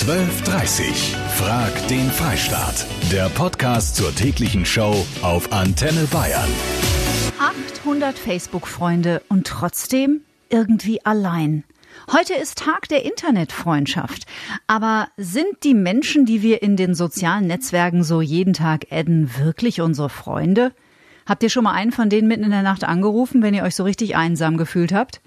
1230. Frag den Freistaat. Der Podcast zur täglichen Show auf Antenne Bayern. 800 Facebook-Freunde und trotzdem irgendwie allein. Heute ist Tag der Internetfreundschaft. Aber sind die Menschen, die wir in den sozialen Netzwerken so jeden Tag adden, wirklich unsere Freunde? Habt ihr schon mal einen von denen mitten in der Nacht angerufen, wenn ihr euch so richtig einsam gefühlt habt?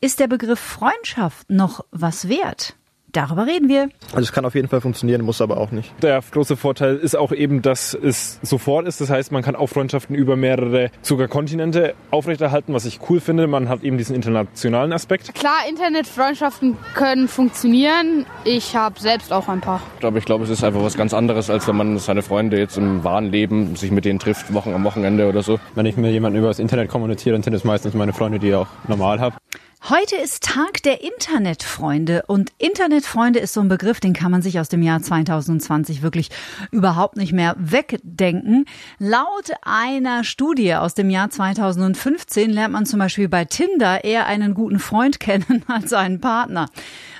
Ist der Begriff Freundschaft noch was wert? Darüber reden wir. Also es kann auf jeden Fall funktionieren, muss aber auch nicht. Der große Vorteil ist auch eben, dass es sofort ist. Das heißt, man kann auch Freundschaften über mehrere, sogar Kontinente aufrechterhalten, was ich cool finde. Man hat eben diesen internationalen Aspekt. Klar, Internetfreundschaften können funktionieren. Ich habe selbst auch ein paar. Aber ich glaube, es ist einfach was ganz anderes, als wenn man seine Freunde jetzt im wahren Leben sich mit denen trifft, Wochen am Wochenende oder so. Wenn ich mit jemandem über das Internet kommuniziere, dann sind es meistens meine Freunde, die ich auch normal habe. Heute ist Tag der Internetfreunde und Internetfreunde ist so ein Begriff, den kann man sich aus dem Jahr 2020 wirklich überhaupt nicht mehr wegdenken. Laut einer Studie aus dem Jahr 2015 lernt man zum Beispiel bei Tinder eher einen guten Freund kennen als einen Partner.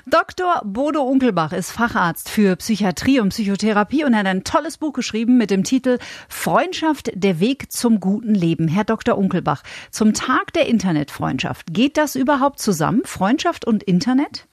Dr. Bodo Unkelbach ist Facharzt für Psychiatrie und Psychotherapie und hat ein tolles Buch geschrieben mit dem Titel Freundschaft, der Weg zum guten Leben. Herr Dr. Unkelbach, zum Tag der Internetfreundschaft, geht das überhaupt zusammen, Freundschaft und Internet?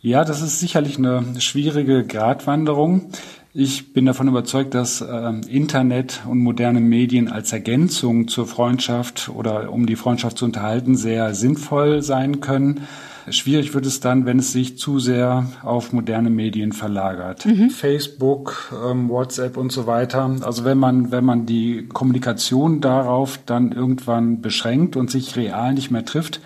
Ja, das ist sicherlich eine schwierige Gratwanderung. Ich bin davon überzeugt, dass äh, Internet und moderne Medien als Ergänzung zur Freundschaft oder um die Freundschaft zu unterhalten sehr sinnvoll sein können. Schwierig wird es dann, wenn es sich zu sehr auf moderne Medien verlagert. Mhm. Facebook, ähm, WhatsApp und so weiter. Also wenn man, wenn man die Kommunikation darauf dann irgendwann beschränkt und sich real nicht mehr trifft,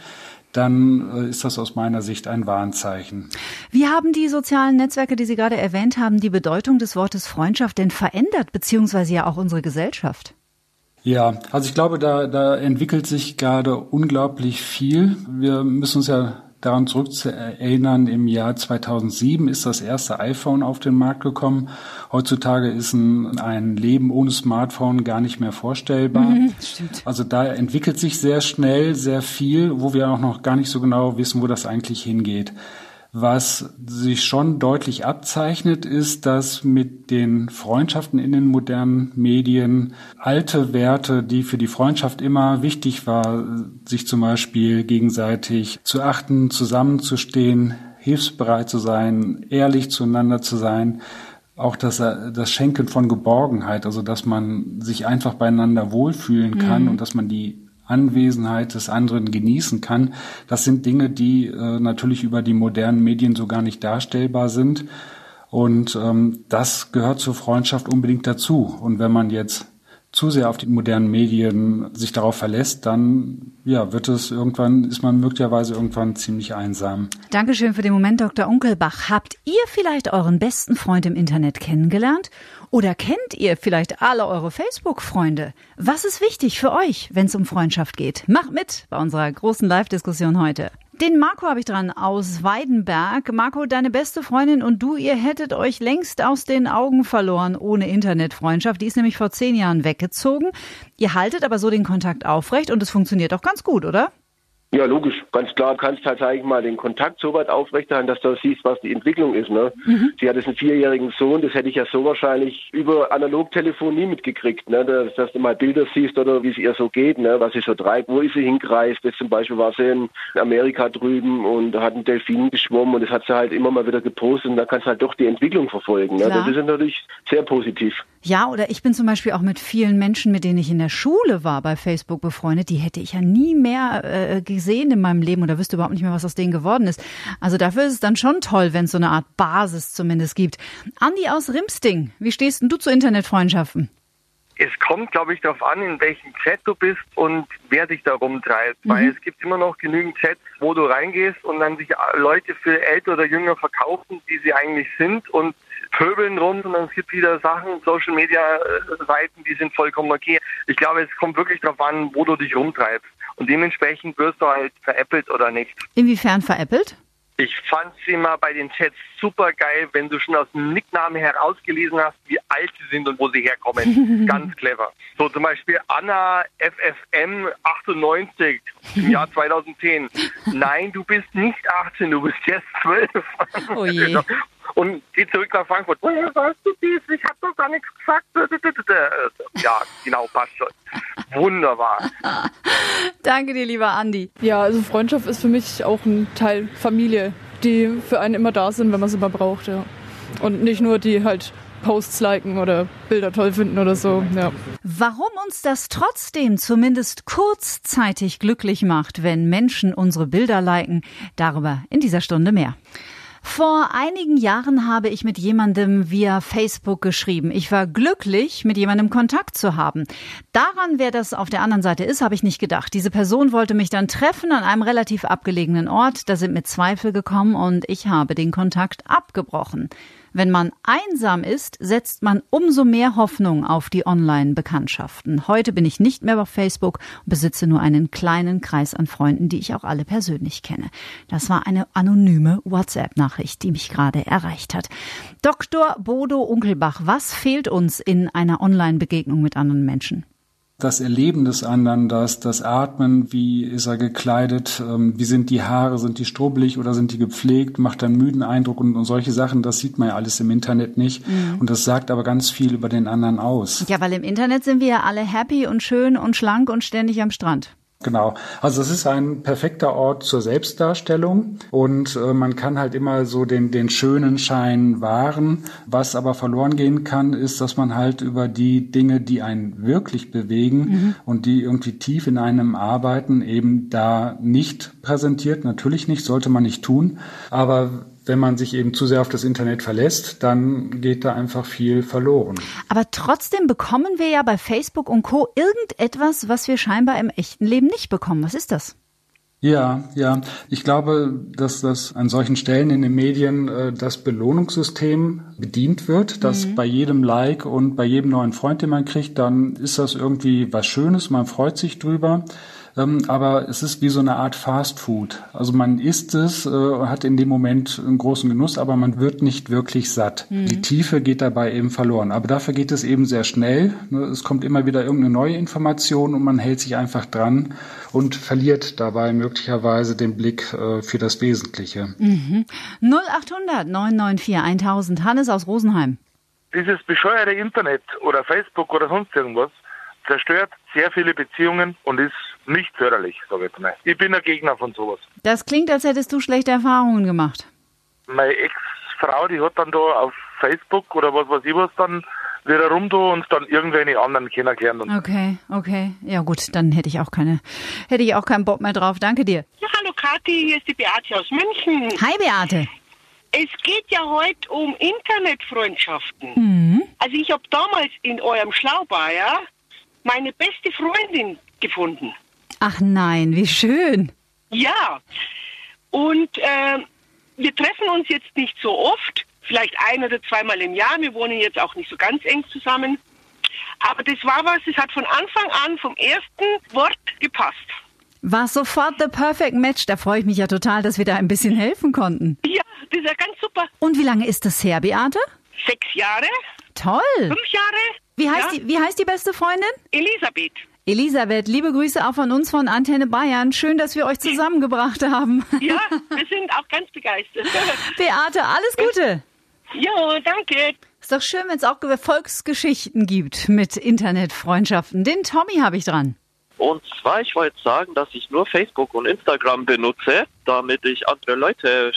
dann äh, ist das aus meiner Sicht ein Warnzeichen. Wie haben die sozialen Netzwerke, die Sie gerade erwähnt haben, die Bedeutung des Wortes Freundschaft denn verändert, beziehungsweise ja auch unsere Gesellschaft? Ja, also ich glaube, da, da entwickelt sich gerade unglaublich viel. Wir müssen uns ja daran zurückzuerinnern, im Jahr 2007 ist das erste iPhone auf den Markt gekommen. Heutzutage ist ein, ein Leben ohne Smartphone gar nicht mehr vorstellbar. Mhm, also da entwickelt sich sehr schnell sehr viel, wo wir auch noch gar nicht so genau wissen, wo das eigentlich hingeht. Was sich schon deutlich abzeichnet, ist, dass mit den Freundschaften in den modernen Medien alte Werte, die für die Freundschaft immer wichtig war, sich zum Beispiel gegenseitig zu achten, zusammenzustehen, hilfsbereit zu sein, ehrlich zueinander zu sein, auch das, das Schenken von Geborgenheit, also dass man sich einfach beieinander wohlfühlen kann mhm. und dass man die Anwesenheit des anderen genießen kann. Das sind Dinge, die äh, natürlich über die modernen Medien so gar nicht darstellbar sind. Und ähm, das gehört zur Freundschaft unbedingt dazu. Und wenn man jetzt zu sehr auf die modernen Medien sich darauf verlässt, dann ja, wird es irgendwann, ist man möglicherweise irgendwann ziemlich einsam. Dankeschön für den Moment, Dr. Unkelbach. Habt ihr vielleicht euren besten Freund im Internet kennengelernt? Oder kennt ihr vielleicht alle eure Facebook-Freunde? Was ist wichtig für euch, wenn es um Freundschaft geht? Macht mit bei unserer großen Live-Diskussion heute. Den Marco habe ich dran aus Weidenberg. Marco, deine beste Freundin und du, ihr hättet euch längst aus den Augen verloren ohne Internetfreundschaft. Die ist nämlich vor zehn Jahren weggezogen. Ihr haltet aber so den Kontakt aufrecht und es funktioniert auch ganz gut, oder? Ja, logisch, ganz klar. Du kannst halt, sag ich mal, den Kontakt so weit aufrechterhalten, dass du siehst, was die Entwicklung ist. Ne? Mhm. Sie hat jetzt einen vierjährigen Sohn, das hätte ich ja so wahrscheinlich über Analogtelefon nie mitgekriegt, ne? dass, dass du mal Bilder siehst oder wie es ihr so geht, ne? was sie so treibt, wo ist sie hingereist. Jetzt zum Beispiel war sie in Amerika drüben und hat einen Delfin geschwommen und das hat sie halt immer mal wieder gepostet und da kannst du halt doch die Entwicklung verfolgen. Ne? Das ist natürlich sehr positiv. Ja, oder ich bin zum Beispiel auch mit vielen Menschen, mit denen ich in der Schule war, bei Facebook befreundet, die hätte ich ja nie mehr äh, gesehen in meinem Leben oder wüsste überhaupt nicht mehr, was aus denen geworden ist. Also dafür ist es dann schon toll, wenn es so eine Art Basis zumindest gibt. Andi aus Rimsting, wie stehst denn du zu Internetfreundschaften? Es kommt, glaube ich, darauf an, in welchem Chat du bist und wer dich da rumtreibt. Mhm. Weil es gibt immer noch genügend Chats, wo du reingehst und dann sich Leute für älter oder jünger verkaufen, die sie eigentlich sind und pöbeln rum, sondern es gibt wieder Sachen, Social Media äh, Seiten, die sind vollkommen okay. Ich glaube, es kommt wirklich darauf an, wo du dich rumtreibst. Und dementsprechend wirst du halt veräppelt oder nicht. Inwiefern veräppelt? Ich fand es immer bei den Chats super geil, wenn du schon aus dem Nicknamen herausgelesen hast, wie alt sie sind und wo sie herkommen. Ganz clever. So zum Beispiel Anna FFM 98 im Jahr 2010. Nein, du bist nicht 18, du bist jetzt 12. Oh je. Und geh zurück nach Frankfurt. Woher weißt du dies? Ich hab doch gar nichts gesagt. Ja, genau, passt schon. Wunderbar. Danke dir, lieber Andi. Ja, also Freundschaft ist für mich auch ein Teil Familie, die für einen immer da sind, wenn man sie mal braucht, ja. Und nicht nur die halt Posts liken oder Bilder toll finden oder so, ja. Warum uns das trotzdem zumindest kurzzeitig glücklich macht, wenn Menschen unsere Bilder liken, darüber in dieser Stunde mehr. Vor einigen Jahren habe ich mit jemandem via Facebook geschrieben. Ich war glücklich, mit jemandem Kontakt zu haben. Daran, wer das auf der anderen Seite ist, habe ich nicht gedacht. Diese Person wollte mich dann treffen an einem relativ abgelegenen Ort. Da sind mir Zweifel gekommen und ich habe den Kontakt abgebrochen. Wenn man einsam ist, setzt man umso mehr Hoffnung auf die Online-Bekanntschaften. Heute bin ich nicht mehr auf Facebook und besitze nur einen kleinen Kreis an Freunden, die ich auch alle persönlich kenne. Das war eine anonyme WhatsApp-Nachricht, die mich gerade erreicht hat. Dr. Bodo Unkelbach, was fehlt uns in einer Online-Begegnung mit anderen Menschen? Das Erleben des anderen, das, das Atmen, wie ist er gekleidet, ähm, wie sind die Haare, sind die strubbelig oder sind die gepflegt, macht einen müden Eindruck und, und solche Sachen, das sieht man ja alles im Internet nicht. Mhm. Und das sagt aber ganz viel über den anderen aus. Ja, weil im Internet sind wir ja alle happy und schön und schlank und ständig am Strand. Genau. Also es ist ein perfekter Ort zur Selbstdarstellung und äh, man kann halt immer so den, den schönen Schein wahren. Was aber verloren gehen kann, ist, dass man halt über die Dinge, die einen wirklich bewegen mhm. und die irgendwie tief in einem arbeiten, eben da nicht präsentiert. Natürlich nicht, sollte man nicht tun. Aber wenn man sich eben zu sehr auf das Internet verlässt, dann geht da einfach viel verloren. Aber trotzdem bekommen wir ja bei Facebook und Co. irgendetwas, was wir scheinbar im echten Leben nicht bekommen. Was ist das? Ja, ja. Ich glaube, dass das an solchen Stellen in den Medien äh, das Belohnungssystem bedient wird, dass mhm. bei jedem Like und bei jedem neuen Freund, den man kriegt, dann ist das irgendwie was Schönes, man freut sich drüber. Ähm, aber es ist wie so eine Art Fast Food. Also man isst es, äh, hat in dem Moment einen großen Genuss, aber man wird nicht wirklich satt. Mhm. Die Tiefe geht dabei eben verloren. Aber dafür geht es eben sehr schnell. Ne? Es kommt immer wieder irgendeine neue Information und man hält sich einfach dran und verliert dabei möglicherweise den Blick äh, für das Wesentliche. Mhm. 0800 994 1000. Hannes aus Rosenheim. Dieses bescheuerte Internet oder Facebook oder sonst irgendwas zerstört sehr viele Beziehungen und ist nicht förderlich, sage ich jetzt mal. Ich bin ein Gegner von sowas. Das klingt, als hättest du schlechte Erfahrungen gemacht. Meine Ex-Frau, die hat dann da auf Facebook oder was weiß ich was dann wieder rum da und dann irgendwelche anderen kennengelernt. Okay, okay. Ja gut, dann hätte ich auch keine, hätte ich auch keinen Bock mehr drauf. Danke dir. Ja, hallo Kathi, hier ist die Beate aus München. Hi Beate. Es geht ja heute um Internetfreundschaften. Mhm. Also ich habe damals in eurem Schlaubayer meine beste Freundin gefunden. Ach nein, wie schön. Ja. Und äh, wir treffen uns jetzt nicht so oft, vielleicht ein oder zweimal im Jahr. Wir wohnen jetzt auch nicht so ganz eng zusammen. Aber das war was, es hat von Anfang an vom ersten Wort gepasst. War sofort the perfect match. Da freue ich mich ja total, dass wir da ein bisschen helfen konnten. Ja, das ist ja ganz super. Und wie lange ist das her, Beate? Sechs Jahre. Toll. Fünf Jahre. Wie heißt, ja. die, wie heißt die beste Freundin? Elisabeth. Elisabeth, liebe Grüße auch von uns von Antenne Bayern. Schön, dass wir euch zusammengebracht haben. Ja, wir sind auch ganz begeistert. Beate, alles Gute. Jo, danke. Ist doch schön, wenn es auch Volksgeschichten gibt mit Internetfreundschaften. Den Tommy habe ich dran. Und zwar, ich wollte sagen, dass ich nur Facebook und Instagram benutze, damit ich andere Leute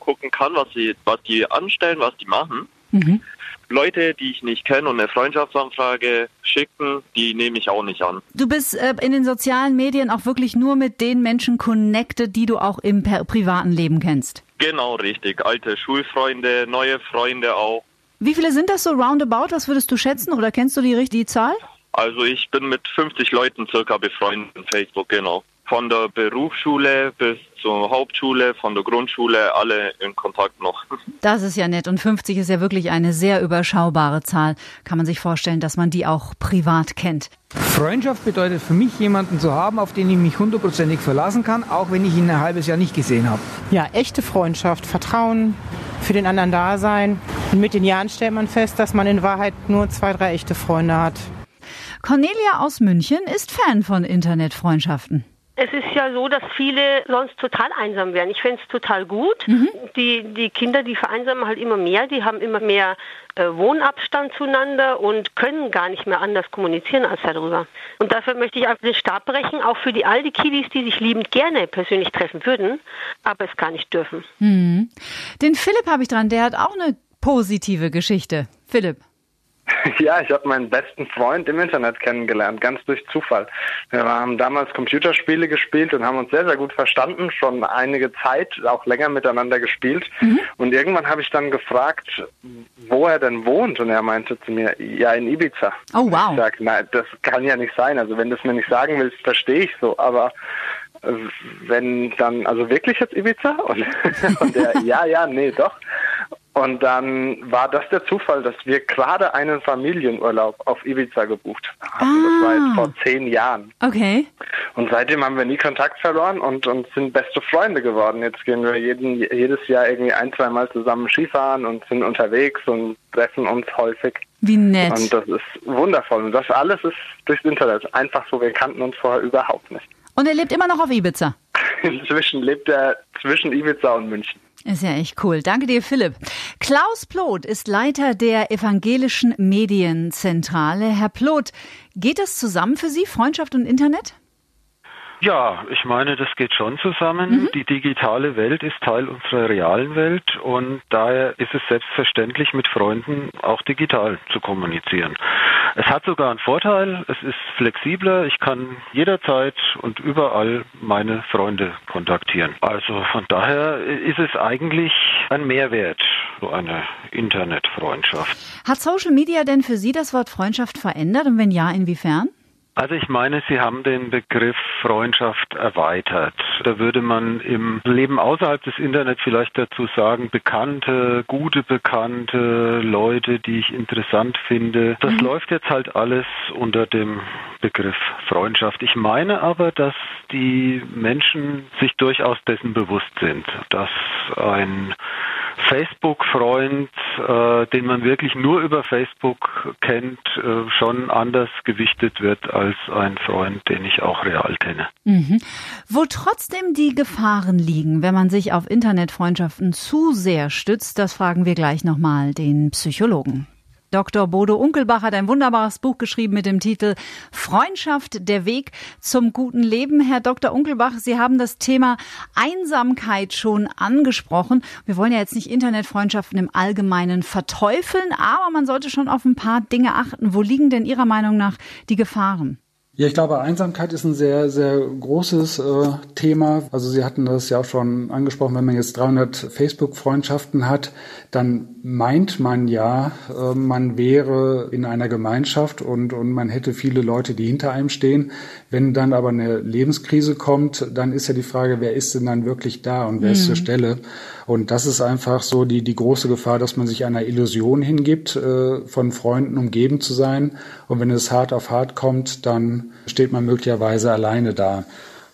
gucken kann, was sie, was die anstellen, was die machen. Mhm. Leute, die ich nicht kenne und eine Freundschaftsanfrage schicken, die nehme ich auch nicht an. Du bist äh, in den sozialen Medien auch wirklich nur mit den Menschen connected, die du auch im privaten Leben kennst. Genau, richtig. Alte Schulfreunde, neue Freunde auch. Wie viele sind das so roundabout? Was würdest du schätzen oder kennst du die richtige Zahl? Also ich bin mit 50 Leuten circa befreundet in Facebook, genau. Von der Berufsschule bis zur Hauptschule, von der Grundschule, alle in Kontakt noch. Das ist ja nett. Und 50 ist ja wirklich eine sehr überschaubare Zahl. Kann man sich vorstellen, dass man die auch privat kennt. Freundschaft bedeutet für mich, jemanden zu haben, auf den ich mich hundertprozentig verlassen kann, auch wenn ich ihn ein halbes Jahr nicht gesehen habe. Ja, echte Freundschaft, Vertrauen, für den anderen da sein. Und mit den Jahren stellt man fest, dass man in Wahrheit nur zwei, drei echte Freunde hat. Cornelia aus München ist Fan von Internetfreundschaften. Es ist ja so, dass viele sonst total einsam werden. Ich fände es total gut. Mhm. Die, die Kinder, die vereinsamen halt immer mehr, die haben immer mehr äh, Wohnabstand zueinander und können gar nicht mehr anders kommunizieren als darüber. Und dafür möchte ich einfach den Stab brechen, auch für die all die Kiddies, die sich liebend gerne persönlich treffen würden, aber es gar nicht dürfen. Mhm. Den Philipp habe ich dran, der hat auch eine positive Geschichte. Philipp. Ja, ich habe meinen besten Freund im Internet kennengelernt, ganz durch Zufall. Wir haben damals Computerspiele gespielt und haben uns sehr, sehr gut verstanden, schon einige Zeit, auch länger miteinander gespielt. Und irgendwann habe ich dann gefragt, wo er denn wohnt. Und er meinte zu mir, ja, in Ibiza. Oh, wow. Ich sage, nein, das kann ja nicht sein. Also wenn du es mir nicht sagen willst, verstehe ich so. Aber äh, wenn dann, also wirklich jetzt Ibiza? Und, und er, ja, ja, nee, doch. Und dann war das der Zufall, dass wir gerade einen Familienurlaub auf Ibiza gebucht haben. Das war jetzt vor zehn Jahren. Okay. Und seitdem haben wir nie Kontakt verloren und, und sind beste Freunde geworden. Jetzt gehen wir jeden, jedes Jahr irgendwie ein, zwei Mal zusammen Skifahren und sind unterwegs und treffen uns häufig. Wie nett. Und das ist wundervoll. Und das alles ist durchs Internet. Einfach so, wir kannten uns vorher überhaupt nicht. Und er lebt immer noch auf Ibiza. Inzwischen lebt er zwischen Ibiza und München. Ist ja echt cool. Danke dir, Philipp. Klaus Ploth ist Leiter der Evangelischen Medienzentrale. Herr Ploth, geht das zusammen für Sie, Freundschaft und Internet? Ja, ich meine, das geht schon zusammen. Die digitale Welt ist Teil unserer realen Welt und daher ist es selbstverständlich, mit Freunden auch digital zu kommunizieren. Es hat sogar einen Vorteil, es ist flexibler, ich kann jederzeit und überall meine Freunde kontaktieren. Also von daher ist es eigentlich ein Mehrwert, so eine Internetfreundschaft. Hat Social Media denn für Sie das Wort Freundschaft verändert und wenn ja, inwiefern? Also ich meine, Sie haben den Begriff Freundschaft erweitert. Da würde man im Leben außerhalb des Internets vielleicht dazu sagen, Bekannte, gute Bekannte, Leute, die ich interessant finde. Das läuft jetzt halt alles unter dem Begriff Freundschaft. Ich meine aber, dass die Menschen sich durchaus dessen bewusst sind, dass ein Facebook-Freund, äh, den man wirklich nur über Facebook kennt, äh, schon anders gewichtet wird als ein Freund, den ich auch real kenne. Mhm. Wo trotzdem die Gefahren liegen, wenn man sich auf Internetfreundschaften zu sehr stützt, das fragen wir gleich nochmal den Psychologen. Dr. Bodo Unkelbach hat ein wunderbares Buch geschrieben mit dem Titel Freundschaft, der Weg zum guten Leben. Herr Dr. Unkelbach, Sie haben das Thema Einsamkeit schon angesprochen. Wir wollen ja jetzt nicht Internetfreundschaften im Allgemeinen verteufeln, aber man sollte schon auf ein paar Dinge achten. Wo liegen denn Ihrer Meinung nach die Gefahren? Ja, ich glaube, Einsamkeit ist ein sehr, sehr großes äh, Thema. Also Sie hatten das ja auch schon angesprochen, wenn man jetzt 300 Facebook-Freundschaften hat, dann meint man ja, äh, man wäre in einer Gemeinschaft und, und man hätte viele Leute, die hinter einem stehen. Wenn dann aber eine Lebenskrise kommt, dann ist ja die Frage, wer ist denn dann wirklich da und wer ist Mhm. zur Stelle? Und das ist einfach so die, die große Gefahr, dass man sich einer Illusion hingibt, äh, von Freunden umgeben zu sein. Und wenn es hart auf hart kommt, dann steht man möglicherweise alleine da.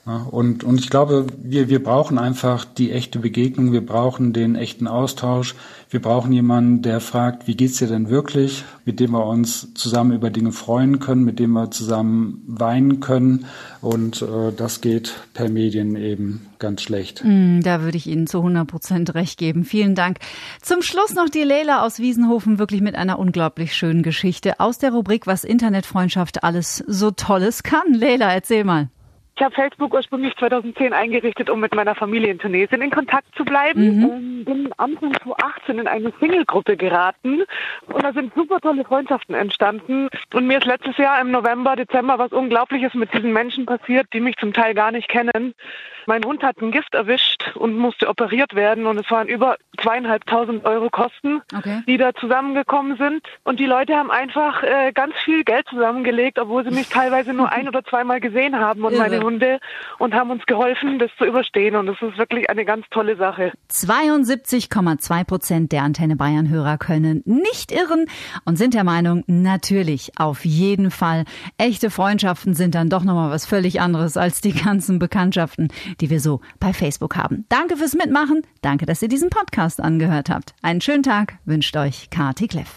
Und, und ich glaube, wir, wir brauchen einfach die echte Begegnung, wir brauchen den echten Austausch, wir brauchen jemanden, der fragt, wie geht's dir denn wirklich, mit dem wir uns zusammen über Dinge freuen können, mit dem wir zusammen weinen können. Und äh, das geht per Medien eben ganz schlecht. Mm, Da würde ich Ihnen zu 100 Prozent recht geben. Vielen Dank. Zum Schluss noch die Leila aus Wiesenhofen, wirklich mit einer unglaublich schönen Geschichte aus der Rubrik, was Internetfreundschaft alles so Tolles kann. Leila, erzähl mal. Ich habe Facebook ursprünglich 2010 eingerichtet, um mit meiner Familie in Tunesien in Kontakt zu bleiben. Mhm. Ähm, bin Anfang 2018 in eine Single-Gruppe geraten und da sind super tolle Freundschaften entstanden. Und mir ist letztes Jahr im November, Dezember was Unglaubliches mit diesen Menschen passiert, die mich zum Teil gar nicht kennen. Mein Hund hat ein Gift erwischt und musste operiert werden und es waren über zweieinhalbtausend Euro Kosten, Okay. die da zusammengekommen sind. Und die Leute haben einfach äh, ganz viel Geld zusammengelegt, obwohl sie mich teilweise nur ein oder zweimal gesehen haben. Und meine. Hunde und haben uns geholfen, das zu überstehen. Und das ist wirklich eine ganz tolle Sache. 72,2 Prozent der Antenne Bayern Hörer können nicht irren und sind der Meinung, natürlich, auf jeden Fall. Echte Freundschaften sind dann doch nochmal was völlig anderes als die ganzen Bekanntschaften, die wir so bei Facebook haben. Danke fürs Mitmachen. Danke, dass ihr diesen Podcast angehört habt. Einen schönen Tag wünscht euch Kati Kleff.